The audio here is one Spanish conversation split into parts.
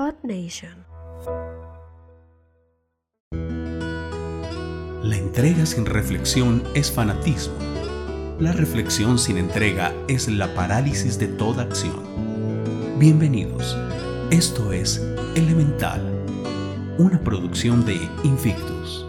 Earth Nation. La entrega sin reflexión es fanatismo. La reflexión sin entrega es la parálisis de toda acción. Bienvenidos. Esto es Elemental, una producción de Invictus.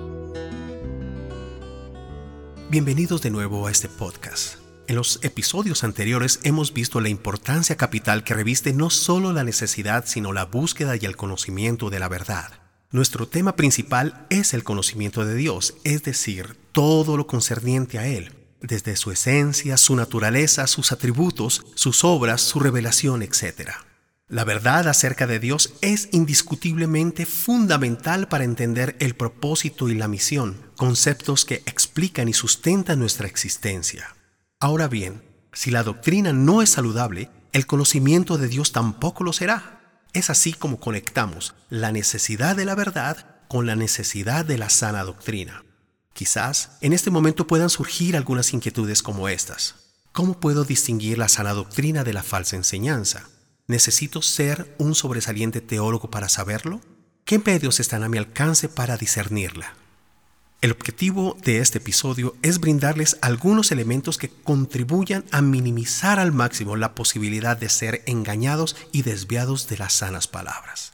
Bienvenidos de nuevo a este podcast. En los episodios anteriores hemos visto la importancia capital que reviste no solo la necesidad, sino la búsqueda y el conocimiento de la verdad. Nuestro tema principal es el conocimiento de Dios, es decir, todo lo concerniente a Él, desde su esencia, su naturaleza, sus atributos, sus obras, su revelación, etc. La verdad acerca de Dios es indiscutiblemente fundamental para entender el propósito y la misión, conceptos que explican y sustentan nuestra existencia. Ahora bien, si la doctrina no es saludable, el conocimiento de Dios tampoco lo será. Es así como conectamos la necesidad de la verdad con la necesidad de la sana doctrina. Quizás en este momento puedan surgir algunas inquietudes como estas. ¿Cómo puedo distinguir la sana doctrina de la falsa enseñanza? ¿Necesito ser un sobresaliente teólogo para saberlo? ¿Qué medios están a mi alcance para discernirla? El objetivo de este episodio es brindarles algunos elementos que contribuyan a minimizar al máximo la posibilidad de ser engañados y desviados de las sanas palabras.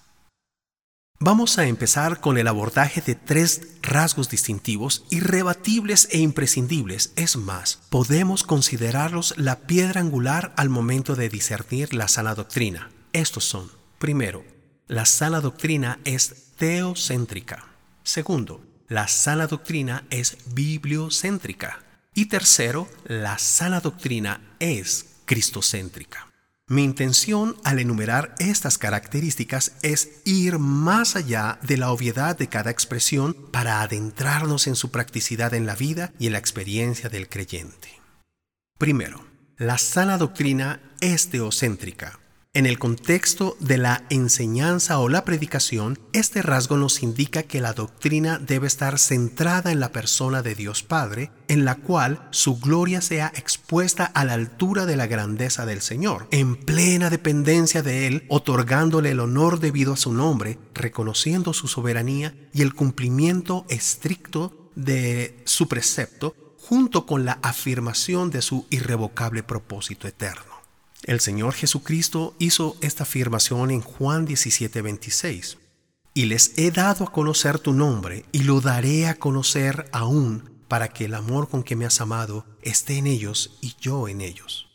Vamos a empezar con el abordaje de tres rasgos distintivos, irrebatibles e imprescindibles. Es más, podemos considerarlos la piedra angular al momento de discernir la sana doctrina. Estos son, primero, la sana doctrina es teocéntrica. Segundo, la sana doctrina es bibliocéntrica. Y tercero, la sana doctrina es cristocéntrica. Mi intención al enumerar estas características es ir más allá de la obviedad de cada expresión para adentrarnos en su practicidad en la vida y en la experiencia del creyente. Primero, la sana doctrina es teocéntrica, en el contexto de la enseñanza o la predicación, este rasgo nos indica que la doctrina debe estar centrada en la persona de Dios Padre, en la cual su gloria sea expuesta a la altura de la grandeza del Señor, en plena dependencia de Él, otorgándole el honor debido a su nombre, reconociendo su soberanía y el cumplimiento estricto de su precepto, junto con la afirmación de su irrevocable propósito eterno. El Señor Jesucristo hizo esta afirmación en Juan 17:26. Y les he dado a conocer tu nombre y lo daré a conocer aún para que el amor con que me has amado esté en ellos y yo en ellos.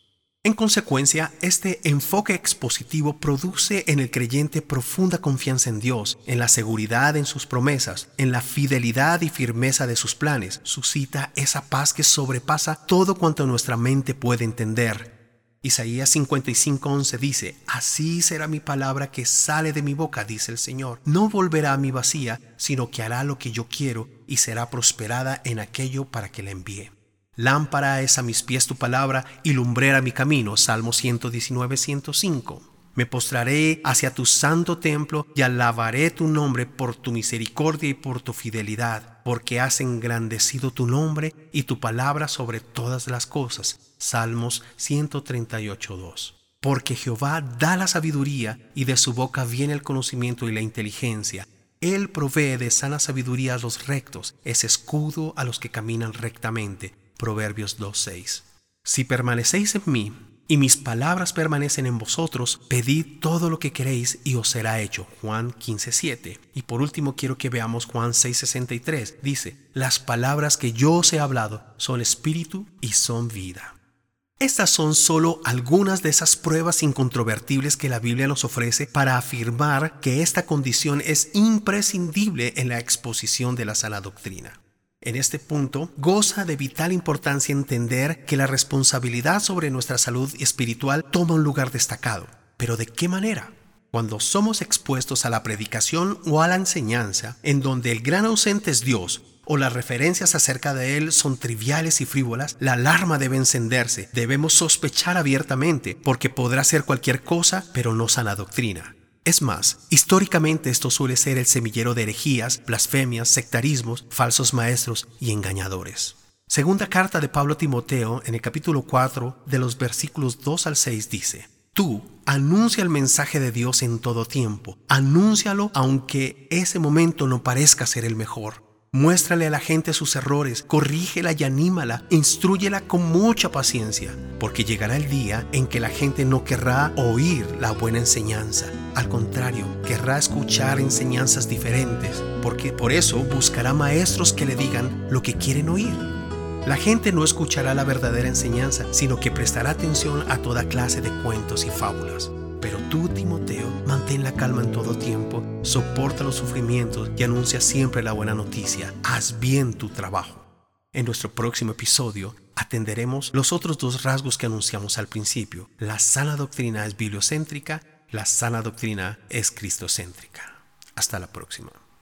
En consecuencia, este enfoque expositivo produce en el creyente profunda confianza en Dios, en la seguridad en sus promesas, en la fidelidad y firmeza de sus planes. Suscita esa paz que sobrepasa todo cuanto nuestra mente puede entender Isaías 55:11 dice, Así será mi palabra que sale de mi boca, dice el Señor. No volverá a mi vacía, sino que hará lo que yo quiero y será prosperada en aquello para que la envíe. Lámpara es a mis pies tu palabra y lumbrera mi camino. Salmo 119:105. Me postraré hacia tu santo templo y alabaré tu nombre por tu misericordia y por tu fidelidad, porque has engrandecido tu nombre y tu palabra sobre todas las cosas. Salmos 138.2. Porque Jehová da la sabiduría y de su boca viene el conocimiento y la inteligencia. Él provee de sana sabiduría a los rectos, es escudo a los que caminan rectamente. Proverbios 2.6. Si permanecéis en mí, y mis palabras permanecen en vosotros, pedid todo lo que queréis y os será hecho. Juan 15:7. Y por último quiero que veamos Juan 6:63. Dice, las palabras que yo os he hablado son espíritu y son vida. Estas son solo algunas de esas pruebas incontrovertibles que la Biblia nos ofrece para afirmar que esta condición es imprescindible en la exposición de la sana doctrina. En este punto, goza de vital importancia entender que la responsabilidad sobre nuestra salud espiritual toma un lugar destacado. Pero ¿de qué manera? Cuando somos expuestos a la predicación o a la enseñanza, en donde el gran ausente es Dios, o las referencias acerca de Él son triviales y frívolas, la alarma debe encenderse. Debemos sospechar abiertamente, porque podrá ser cualquier cosa, pero no sana doctrina. Es más, históricamente esto suele ser el semillero de herejías, blasfemias, sectarismos, falsos maestros y engañadores. Segunda carta de Pablo Timoteo en el capítulo 4 de los versículos 2 al 6 dice, Tú anuncia el mensaje de Dios en todo tiempo. Anúncialo aunque ese momento no parezca ser el mejor. Muéstrale a la gente sus errores, corrígela y anímala, instruyela con mucha paciencia, porque llegará el día en que la gente no querrá oír la buena enseñanza. Al contrario, querrá escuchar enseñanzas diferentes, porque por eso buscará maestros que le digan lo que quieren oír. La gente no escuchará la verdadera enseñanza, sino que prestará atención a toda clase de cuentos y fábulas. Pero tú, Timoteo, mantén la calma en todo tiempo, soporta los sufrimientos y anuncia siempre la buena noticia. Haz bien tu trabajo. En nuestro próximo episodio atenderemos los otros dos rasgos que anunciamos al principio. La sana doctrina es bibliocéntrica, la sana doctrina es cristocéntrica. Hasta la próxima.